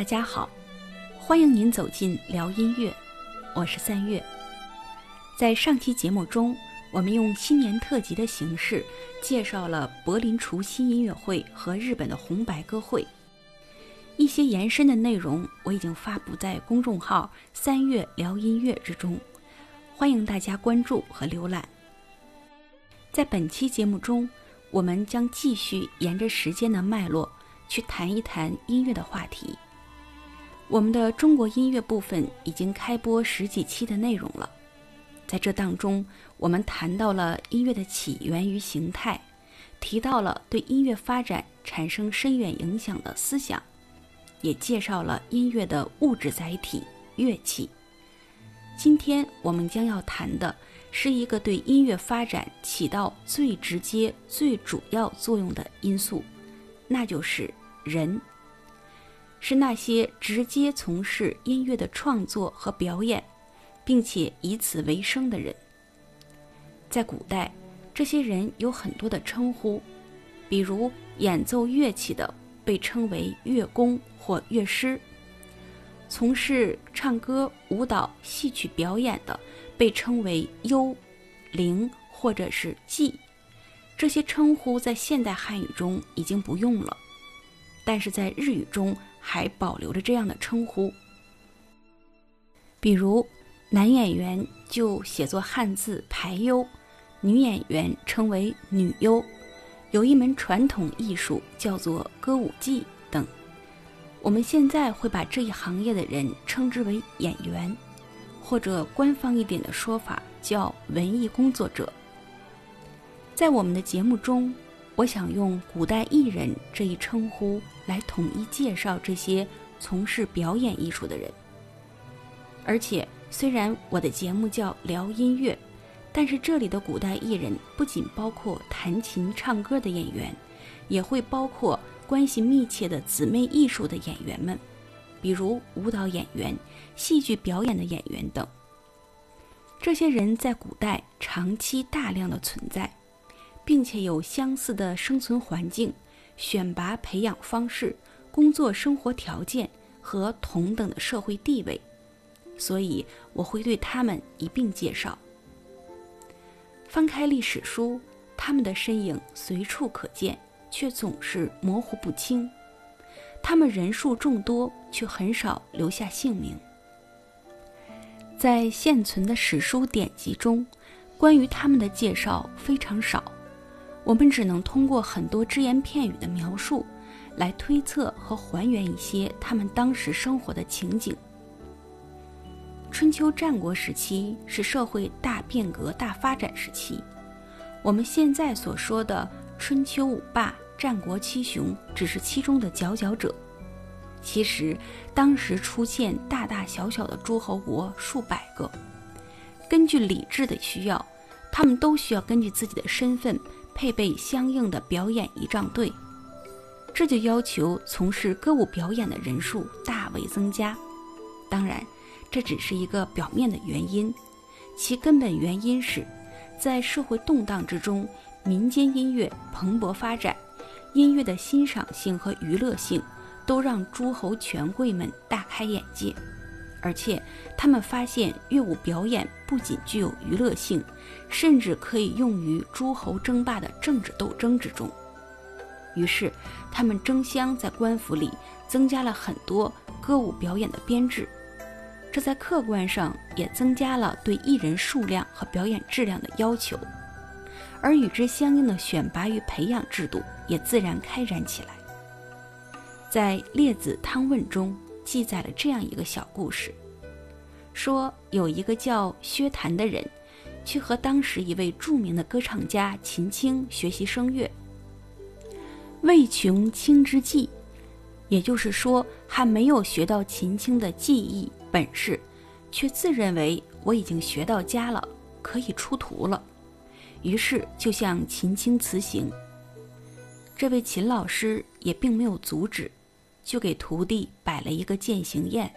大家好，欢迎您走进聊音乐，我是三月。在上期节目中，我们用新年特辑的形式介绍了柏林除夕音乐会和日本的红白歌会。一些延伸的内容我已经发布在公众号“三月聊音乐”之中，欢迎大家关注和浏览。在本期节目中，我们将继续沿着时间的脉络去谈一谈音乐的话题。我们的中国音乐部分已经开播十几期的内容了，在这当中，我们谈到了音乐的起源与形态，提到了对音乐发展产生深远影响的思想。也介绍了音乐的物质载体乐器。今天我们将要谈的是一个对音乐发展起到最直接、最主要作用的因素，那就是人，是那些直接从事音乐的创作和表演，并且以此为生的人。在古代，这些人有很多的称呼，比如演奏乐器的。被称为乐工或乐师，从事唱歌、舞蹈、戏曲表演的被称为幽、灵或者是妓。这些称呼在现代汉语中已经不用了，但是在日语中还保留着这样的称呼。比如，男演员就写作汉字排优，女演员称为女优。有一门传统艺术叫做歌舞伎等，我们现在会把这一行业的人称之为演员，或者官方一点的说法叫文艺工作者。在我们的节目中，我想用古代艺人这一称呼来统一介绍这些从事表演艺术的人。而且，虽然我的节目叫聊音乐。但是这里的古代艺人不仅包括弹琴唱歌的演员，也会包括关系密切的姊妹艺术的演员们，比如舞蹈演员、戏剧表演的演员等。这些人在古代长期大量的存在，并且有相似的生存环境、选拔培养方式、工作生活条件和同等的社会地位，所以我会对他们一并介绍。翻开历史书，他们的身影随处可见，却总是模糊不清。他们人数众多，却很少留下姓名。在现存的史书典籍中，关于他们的介绍非常少，我们只能通过很多只言片语的描述，来推测和还原一些他们当时生活的情景。春秋战国时期是社会大变革、大发展时期。我们现在所说的春秋五霸、战国七雄，只是其中的佼佼者。其实，当时出现大大小小的诸侯国数百个。根据礼制的需要，他们都需要根据自己的身份配备相应的表演仪仗队，这就要求从事歌舞表演的人数大为增加。当然。这只是一个表面的原因，其根本原因是，在社会动荡之中，民间音乐蓬勃发展，音乐的欣赏性和娱乐性都让诸侯权贵们大开眼界，而且他们发现乐舞表演不仅具有娱乐性，甚至可以用于诸侯争霸的政治斗争之中。于是，他们争相在官府里增加了很多歌舞表演的编制。这在客观上也增加了对艺人数量和表演质量的要求，而与之相应的选拔与培养制度也自然开展起来。在《列子汤问》中记载了这样一个小故事：说有一个叫薛谭的人，去和当时一位著名的歌唱家秦青学习声乐，未穷青之技，也就是说还没有学到秦青的技艺。本事，却自认为我已经学到家了，可以出徒了，于是就向秦青辞行。这位秦老师也并没有阻止，就给徒弟摆了一个践行宴。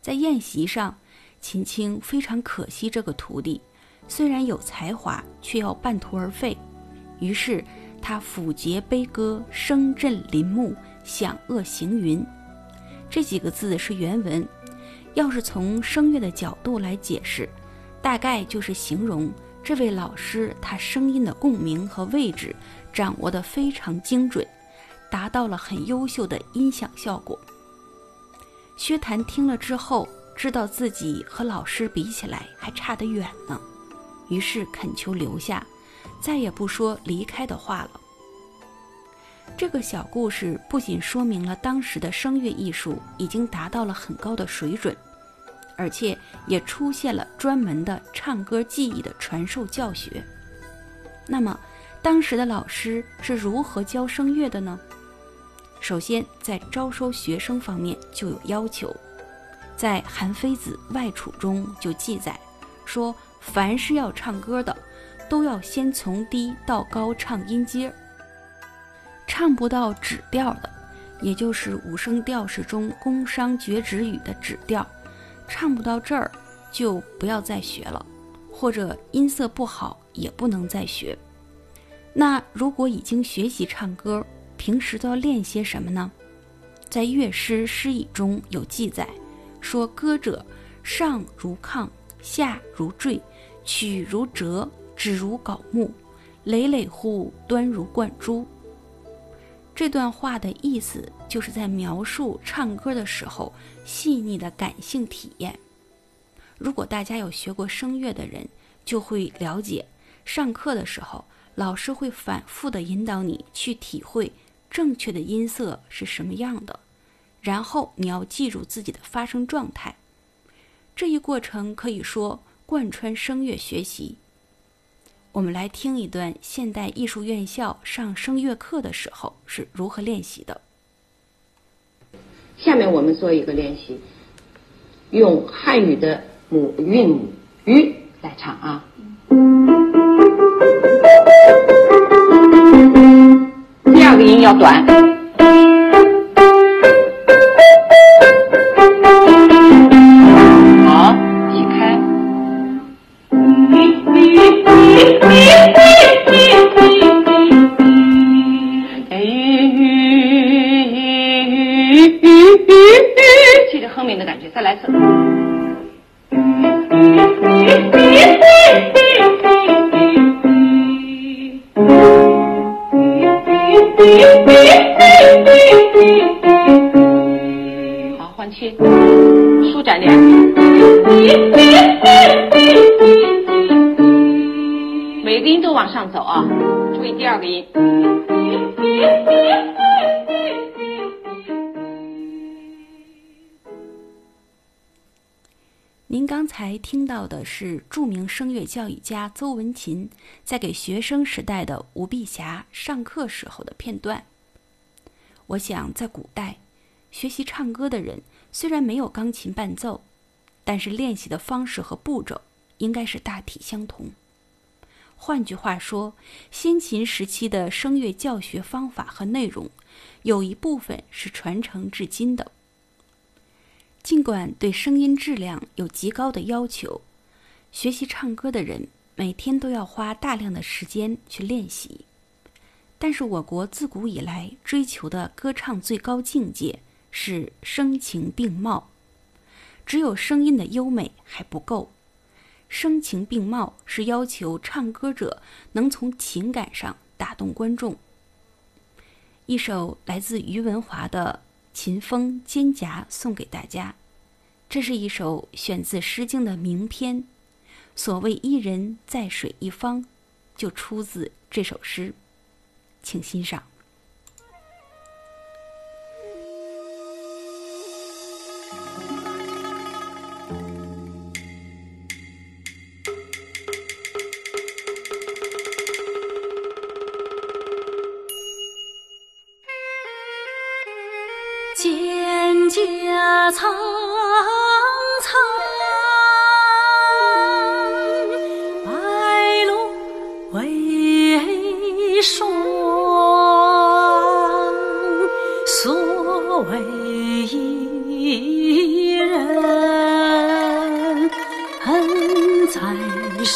在宴席上，秦青非常可惜这个徒弟，虽然有才华，却要半途而废。于是他抚节悲歌，声震林木，响遏行云。这几个字是原文，要是从声乐的角度来解释，大概就是形容这位老师他声音的共鸣和位置掌握得非常精准，达到了很优秀的音响效果。薛谭听了之后，知道自己和老师比起来还差得远呢，于是恳求留下，再也不说离开的话了。这个小故事不仅说明了当时的声乐艺术已经达到了很高的水准，而且也出现了专门的唱歌技艺的传授教学。那么，当时的老师是如何教声乐的呢？首先，在招收学生方面就有要求，在《韩非子外储》中就记载说，凡是要唱歌的，都要先从低到高唱音阶。唱不到指调的，也就是五声调式中宫商角徵羽的指调，唱不到这儿就不要再学了，或者音色不好也不能再学。那如果已经学习唱歌，平时都要练些什么呢？在乐师诗语中有记载，说歌者上如亢，下如坠，曲如折，指如槁木，累累乎端如贯珠。这段话的意思就是在描述唱歌的时候细腻的感性体验。如果大家有学过声乐的人，就会了解，上课的时候老师会反复的引导你去体会正确的音色是什么样的，然后你要记住自己的发声状态。这一过程可以说贯穿声乐学习。我们来听一段现代艺术院校上声乐课的时候是如何练习的。下面我们做一个练习，用汉语的母韵母“吁”来唱啊。要短。才听到的是著名声乐教育家邹文琴在给学生时代的吴碧霞上课时候的片段。我想，在古代，学习唱歌的人虽然没有钢琴伴奏，但是练习的方式和步骤应该是大体相同。换句话说，先秦时期的声乐教学方法和内容，有一部分是传承至今的。尽管对声音质量有极高的要求，学习唱歌的人每天都要花大量的时间去练习，但是我国自古以来追求的歌唱最高境界是声情并茂，只有声音的优美还不够。声情并茂是要求唱歌者能从情感上打动观众。一首来自于文华的《秦风·蒹葭》送给大家，这是一首选自《诗经》的名篇，所谓“伊人在水一方”，就出自这首诗，请欣赏。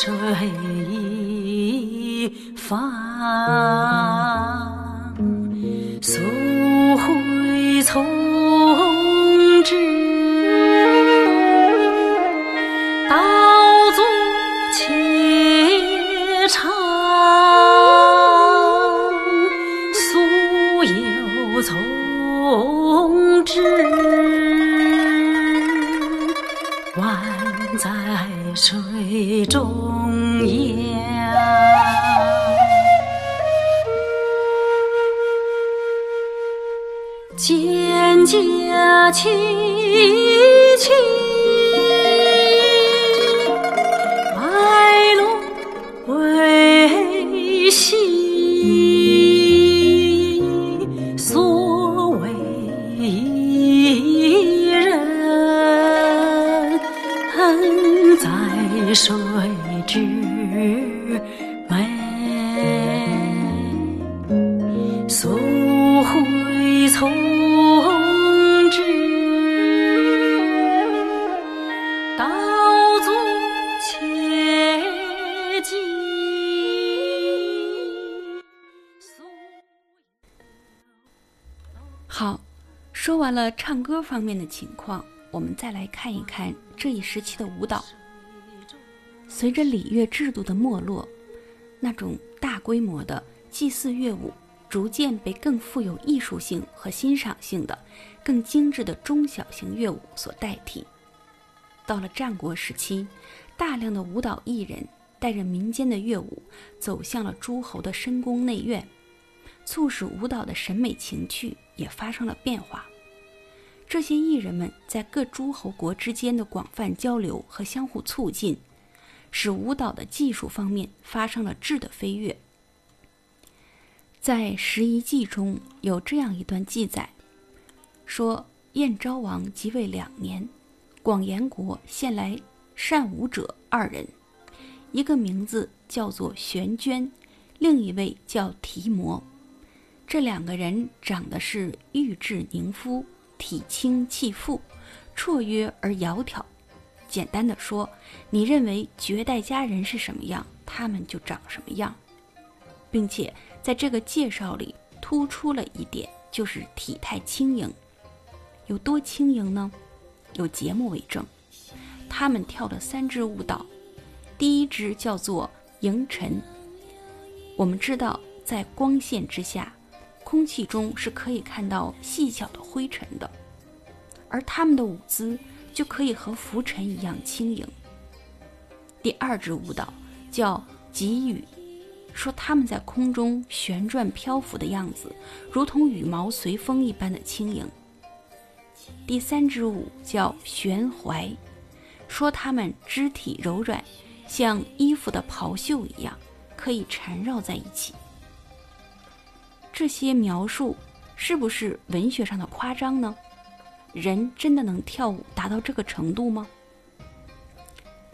水一方。溯洄从。家凄凄好，说完了唱歌方面的情况，我们再来看一看这一时期的舞蹈。随着礼乐制度的没落，那种大规模的祭祀乐舞逐渐被更富有艺术性和欣赏性的、更精致的中小型乐舞所代替。到了战国时期，大量的舞蹈艺人带着民间的乐舞走向了诸侯的深宫内院，促使舞蹈的审美情趣也发生了变化。这些艺人们在各诸侯国之间的广泛交流和相互促进，使舞蹈的技术方面发生了质的飞跃。在《十一记》中有这样一段记载，说燕昭王即位两年，广延国献来善舞者二人，一个名字叫做玄娟，另一位叫提摩。这两个人长得是玉质凝肤，体轻气富，绰约而窈窕。简单的说，你认为绝代佳人是什么样，他们就长什么样，并且在这个介绍里突出了一点，就是体态轻盈。有多轻盈呢？有节目为证。他们跳了三支舞蹈，第一支叫做迎晨。我们知道，在光线之下，空气中是可以看到细小的灰尘的，而他们的舞姿就可以和浮尘一样轻盈。第二支舞蹈叫急雨，说他们在空中旋转漂浮的样子，如同羽毛随风一般的轻盈。第三支舞叫悬怀，说他们肢体柔软，像衣服的袍袖一样，可以缠绕在一起。这些描述是不是文学上的夸张呢？人真的能跳舞达到这个程度吗？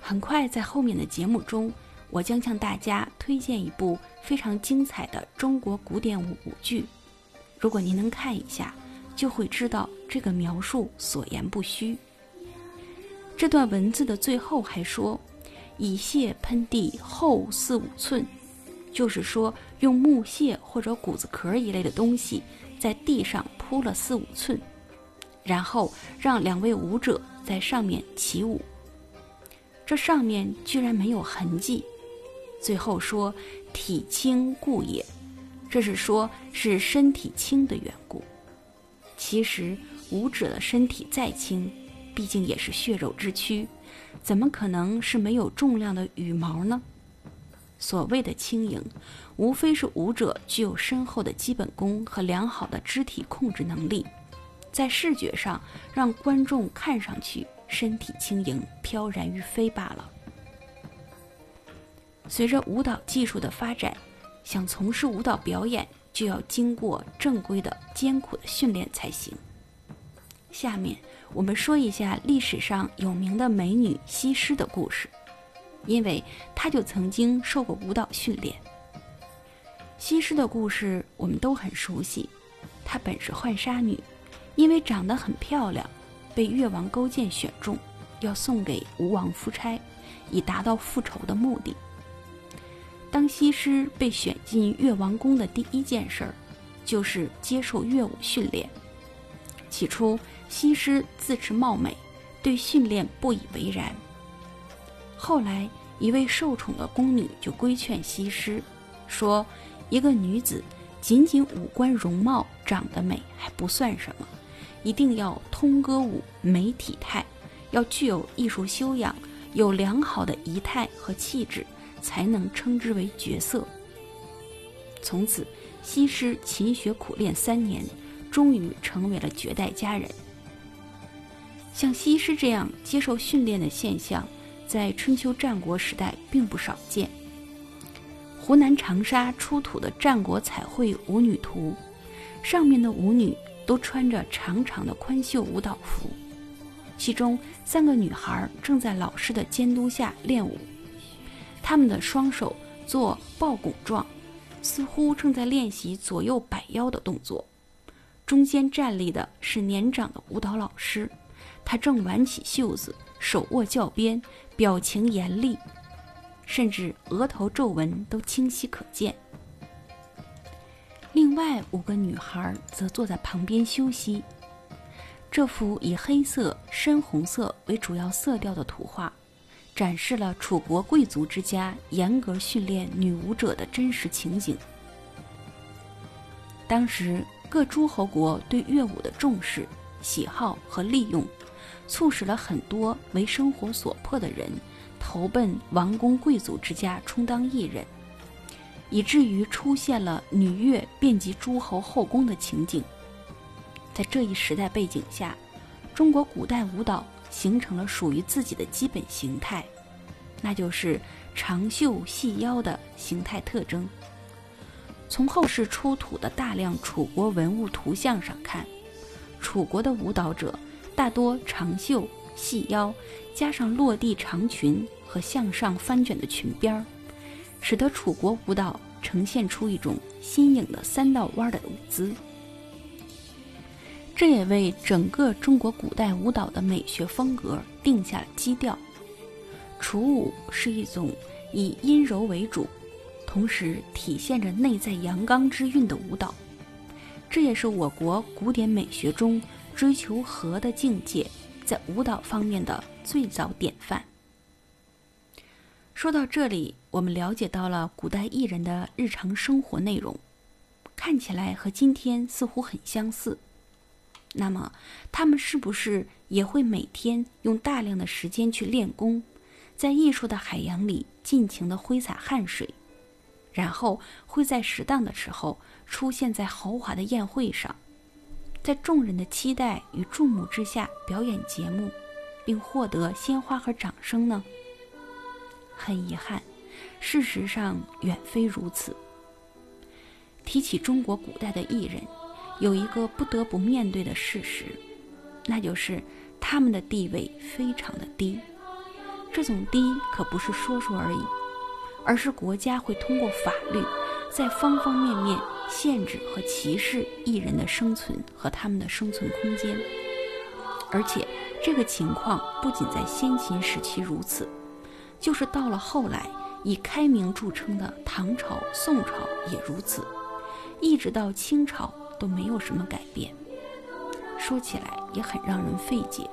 很快在后面的节目中，我将向大家推荐一部非常精彩的中国古典舞舞剧。如果您能看一下，就会知道这个描述所言不虚。这段文字的最后还说：“以屑喷地厚四五寸”，就是说用木屑或者谷子壳一类的东西在地上铺了四五寸，然后让两位舞者在上面起舞。这上面居然没有痕迹。最后说“体轻故也”，这是说是身体轻的缘故。其实舞者的身体再轻，毕竟也是血肉之躯，怎么可能是没有重量的羽毛呢？所谓的轻盈，无非是舞者具有深厚的基本功和良好的肢体控制能力，在视觉上让观众看上去身体轻盈、飘然欲飞罢了。随着舞蹈技术的发展，想从事舞蹈表演。就要经过正规的艰苦的训练才行。下面我们说一下历史上有名的美女西施的故事，因为她就曾经受过舞蹈训练。西施的故事我们都很熟悉，她本是浣纱女，因为长得很漂亮，被越王勾践选中，要送给吴王夫差，以达到复仇的目的。当西施被选进越王宫的第一件事儿，就是接受乐舞训练。起初，西施自持貌美，对训练不以为然。后来，一位受宠的宫女就规劝西施，说：“一个女子仅仅五官容貌长得美还不算什么，一定要通歌舞、美体态，要具有艺术修养，有良好的仪态和气质，才能称之为绝色。从此，西施勤学苦练三年，终于成为了绝代佳人。像西施这样接受训练的现象，在春秋战国时代并不少见。湖南长沙出土的战国彩绘舞女图，上面的舞女都穿着长长的宽袖舞蹈服，其中三个女孩正在老师的监督下练舞，她们的双手做抱拱状，似乎正在练习左右摆腰的动作。中间站立的是年长的舞蹈老师。他正挽起袖子，手握教鞭，表情严厉，甚至额头皱纹都清晰可见。另外五个女孩则坐在旁边休息。这幅以黑色、深红色为主要色调的图画，展示了楚国贵族之家严格训练女舞者的真实情景。当时各诸侯国对乐舞的重视、喜好和利用。促使了很多为生活所迫的人投奔王公贵族之家充当艺人，以至于出现了女乐遍及诸侯后宫的情景。在这一时代背景下，中国古代舞蹈形成了属于自己的基本形态，那就是长袖细腰的形态特征。从后世出土的大量楚国文物图像上看，楚国的舞蹈者。大多长袖细腰，加上落地长裙和向上翻卷的裙边儿，使得楚国舞蹈呈现出一种新颖的三道弯的舞姿。这也为整个中国古代舞蹈的美学风格定下了基调。楚舞是一种以阴柔为主，同时体现着内在阳刚之韵的舞蹈，这也是我国古典美学中。追求和的境界，在舞蹈方面的最早典范。说到这里，我们了解到了古代艺人的日常生活内容，看起来和今天似乎很相似。那么，他们是不是也会每天用大量的时间去练功，在艺术的海洋里尽情的挥洒汗水，然后会在适当的时候出现在豪华的宴会上？在众人的期待与注目之下表演节目，并获得鲜花和掌声呢？很遗憾，事实上远非如此。提起中国古代的艺人，有一个不得不面对的事实，那就是他们的地位非常的低。这种低可不是说说而已，而是国家会通过法律。在方方面面限制和歧视艺人的生存和他们的生存空间，而且这个情况不仅在先秦时期如此，就是到了后来以开明著称的唐朝、宋朝也如此，一直到清朝都没有什么改变。说起来也很让人费解，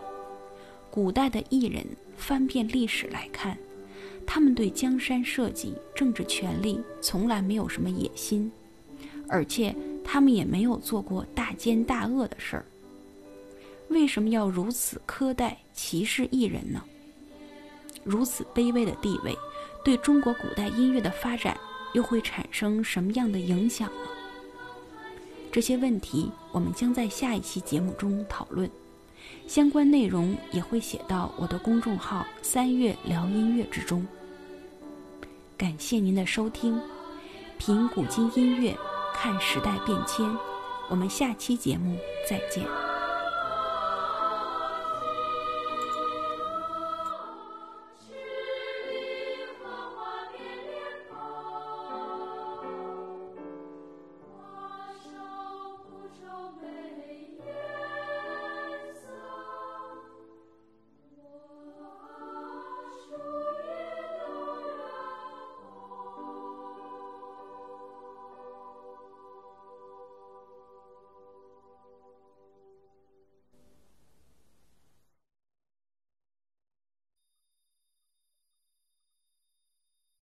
古代的艺人翻遍历史来看。他们对江山社稷、政治权力从来没有什么野心，而且他们也没有做过大奸大恶的事儿。为什么要如此苛待、歧视艺人呢？如此卑微的地位，对中国古代音乐的发展又会产生什么样的影响呢？这些问题我们将在下一期节目中讨论，相关内容也会写到我的公众号“三月聊音乐”之中。感谢您的收听，品古今音乐，看时代变迁。我们下期节目再见。